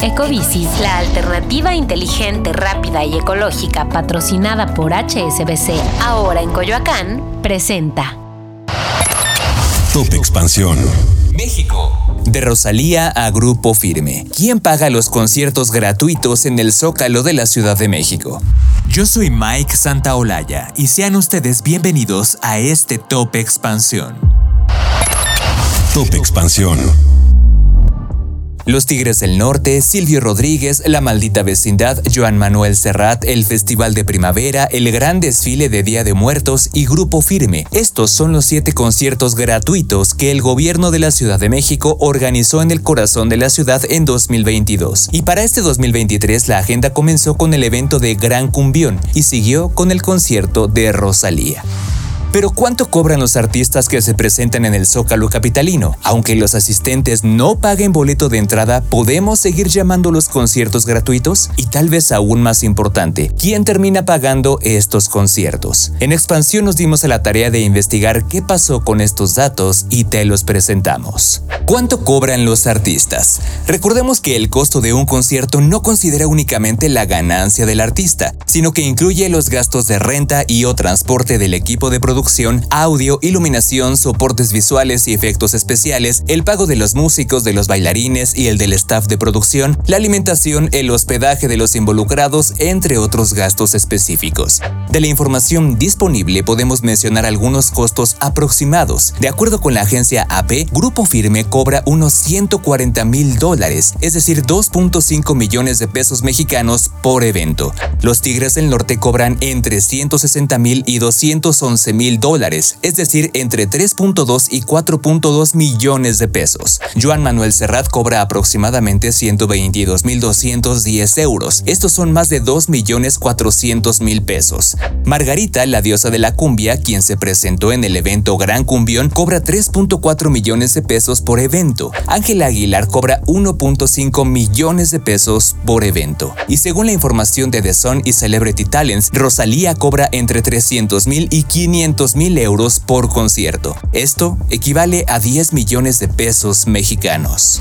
Ecobici, la alternativa inteligente, rápida y ecológica patrocinada por HSBC, ahora en Coyoacán, presenta Top Expansión. México. De Rosalía a Grupo Firme. ¿Quién paga los conciertos gratuitos en el Zócalo de la Ciudad de México? Yo soy Mike Santaolalla y sean ustedes bienvenidos a este Top Expansión. Top Expansión. Los Tigres del Norte, Silvio Rodríguez, La Maldita Vecindad, Joan Manuel Serrat, el Festival de Primavera, el Gran Desfile de Día de Muertos y Grupo Firme. Estos son los siete conciertos gratuitos que el gobierno de la Ciudad de México organizó en el corazón de la ciudad en 2022. Y para este 2023 la agenda comenzó con el evento de Gran Cumbión y siguió con el concierto de Rosalía. Pero ¿cuánto cobran los artistas que se presentan en el Zócalo Capitalino? Aunque los asistentes no paguen boleto de entrada, ¿podemos seguir llamando los conciertos gratuitos? Y tal vez aún más importante, ¿quién termina pagando estos conciertos? En Expansión nos dimos a la tarea de investigar qué pasó con estos datos y te los presentamos. ¿Cuánto cobran los artistas? Recordemos que el costo de un concierto no considera únicamente la ganancia del artista, sino que incluye los gastos de renta y o transporte del equipo de producción producción, audio, iluminación, soportes visuales y efectos especiales, el pago de los músicos, de los bailarines y el del staff de producción, la alimentación, el hospedaje de los involucrados, entre otros gastos específicos. De la información disponible podemos mencionar algunos costos aproximados. De acuerdo con la agencia AP, Grupo Firme cobra unos 140 mil dólares, es decir, 2.5 millones de pesos mexicanos por evento. Los Tigres del Norte cobran entre 160 mil y 211 mil dólares, es decir, entre 3.2 y 4.2 millones de pesos. Joan Manuel Serrat cobra aproximadamente 122.210 euros. Estos son más de 2.400.000 pesos. Margarita, la diosa de la cumbia, quien se presentó en el evento Gran Cumbión, cobra 3.4 millones de pesos por evento. Ángela Aguilar cobra 1.5 millones de pesos por evento. Y según la información de The Sun y Celebrity Talents, Rosalía cobra entre 300.000 y 500 mil euros por concierto. Esto equivale a 10 millones de pesos mexicanos.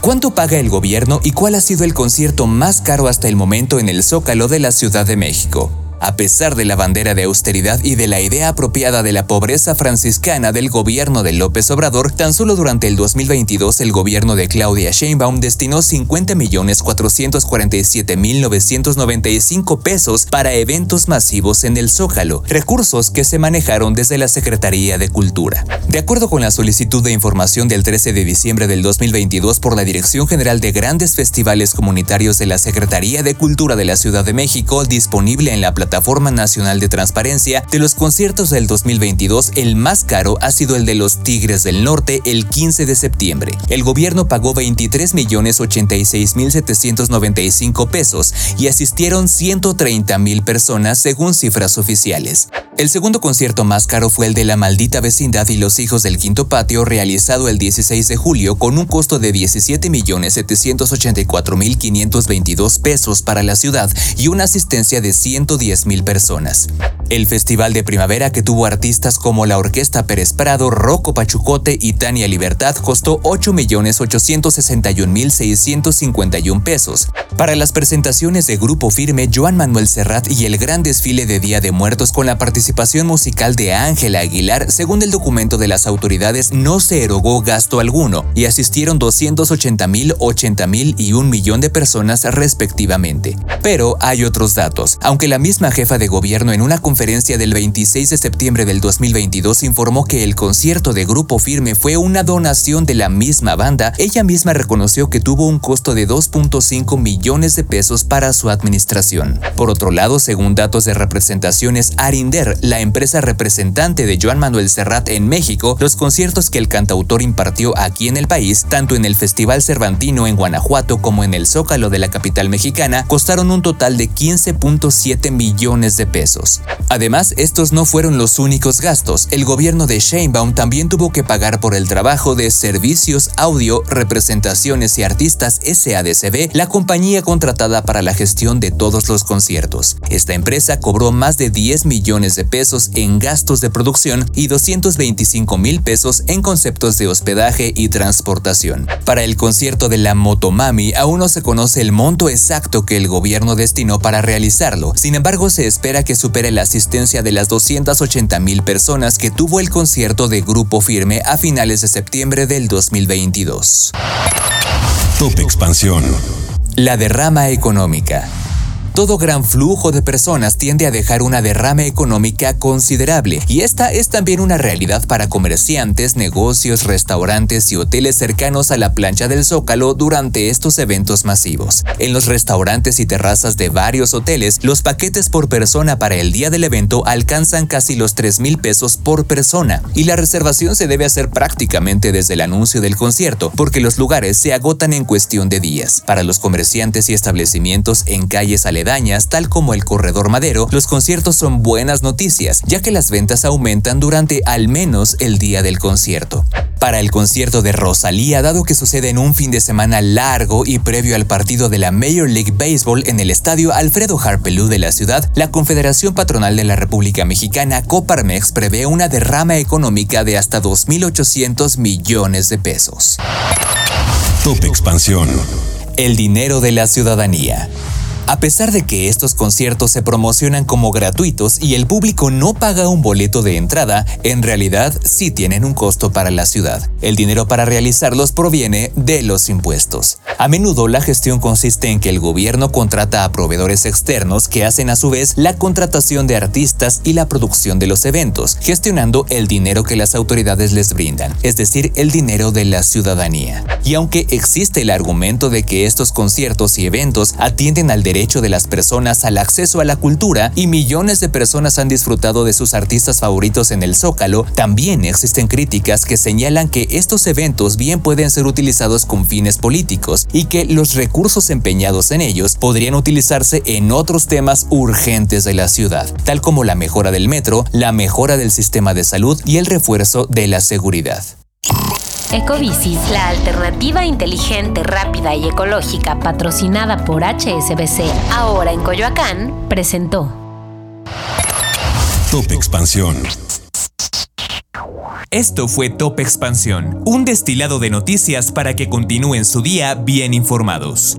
¿Cuánto paga el gobierno y cuál ha sido el concierto más caro hasta el momento en el Zócalo de la Ciudad de México? A pesar de la bandera de austeridad y de la idea apropiada de la pobreza franciscana del gobierno de López Obrador, tan solo durante el 2022 el gobierno de Claudia Sheinbaum destinó 50.447.995 pesos para eventos masivos en el Zócalo, recursos que se manejaron desde la Secretaría de Cultura. De acuerdo con la solicitud de información del 13 de diciembre del 2022 por la Dirección General de Grandes Festivales Comunitarios de la Secretaría de Cultura de la Ciudad de México, disponible en la plataforma Plataforma Nacional de Transparencia, de los conciertos del 2022, el más caro ha sido el de los Tigres del Norte el 15 de septiembre. El gobierno pagó 23.086.795 pesos y asistieron 130.000 personas según cifras oficiales. El segundo concierto más caro fue el de La Maldita Vecindad y los Hijos del Quinto Patio, realizado el 16 de julio con un costo de 17.784.522 pesos para la ciudad y una asistencia de 110 mil personas. El Festival de Primavera, que tuvo artistas como la Orquesta Pérez Prado, Rocco Pachucote y Tania Libertad, costó 8.861.651 pesos. Para las presentaciones de Grupo Firme, Joan Manuel Serrat y el gran desfile de Día de Muertos con la participación musical de Ángela Aguilar, según el documento de las autoridades, no se erogó gasto alguno y asistieron 280 mil, 80 mil y un millón de personas respectivamente. Pero hay otros datos. Aunque la misma jefa de gobierno en una conferencia del 26 de septiembre del 2022 informó que el concierto de Grupo Firme fue una donación de la misma banda, ella misma reconoció que tuvo un costo de 2.5 millones de pesos para su administración. Por otro lado, según datos de representaciones Arinder, la empresa representante de Joan Manuel Serrat en México, los conciertos que el cantautor impartió aquí en el país, tanto en el Festival Cervantino en Guanajuato como en el Zócalo de la capital mexicana, costaron un total de 15.7 millones de pesos. Además, estos no fueron los únicos gastos. El gobierno de Sheinbaum también tuvo que pagar por el trabajo de Servicios Audio, Representaciones y Artistas SADCB, la compañía contratada para la gestión de todos los conciertos. Esta empresa cobró más de 10 millones de pesos en gastos de producción y 225 mil pesos en conceptos de hospedaje y transportación. Para el concierto de la Motomami aún no se conoce el monto exacto que el gobierno destinó para realizarlo, sin embargo se espera que supere la asistencia de las 280 mil personas que tuvo el concierto de Grupo Firme a finales de septiembre del 2022. Top Expansión. La derrama económica. Todo gran flujo de personas tiende a dejar una derrama económica considerable y esta es también una realidad para comerciantes, negocios, restaurantes y hoteles cercanos a la plancha del Zócalo durante estos eventos masivos. En los restaurantes y terrazas de varios hoteles, los paquetes por persona para el día del evento alcanzan casi los 3 mil pesos por persona y la reservación se debe hacer prácticamente desde el anuncio del concierto porque los lugares se agotan en cuestión de días. Para los comerciantes y establecimientos en calles aledañas, tal como el Corredor Madero, los conciertos son buenas noticias, ya que las ventas aumentan durante al menos el día del concierto. Para el concierto de Rosalía, dado que sucede en un fin de semana largo y previo al partido de la Major League Baseball en el estadio Alfredo Harpelú de la ciudad, la Confederación Patronal de la República Mexicana, Coparmex, prevé una derrama económica de hasta 2.800 millones de pesos. Top Expansión. El dinero de la ciudadanía. A pesar de que estos conciertos se promocionan como gratuitos y el público no paga un boleto de entrada, en realidad sí tienen un costo para la ciudad. El dinero para realizarlos proviene de los impuestos. A menudo la gestión consiste en que el gobierno contrata a proveedores externos que hacen a su vez la contratación de artistas y la producción de los eventos, gestionando el dinero que las autoridades les brindan, es decir, el dinero de la ciudadanía. Y aunque existe el argumento de que estos conciertos y eventos atienden al derecho derecho de las personas al acceso a la cultura y millones de personas han disfrutado de sus artistas favoritos en el Zócalo, también existen críticas que señalan que estos eventos bien pueden ser utilizados con fines políticos y que los recursos empeñados en ellos podrían utilizarse en otros temas urgentes de la ciudad, tal como la mejora del metro, la mejora del sistema de salud y el refuerzo de la seguridad. Ecobici, la alternativa inteligente, rápida y ecológica patrocinada por HSBC, ahora en Coyoacán, presentó. Top Expansión. Esto fue Top Expansión, un destilado de noticias para que continúen su día bien informados.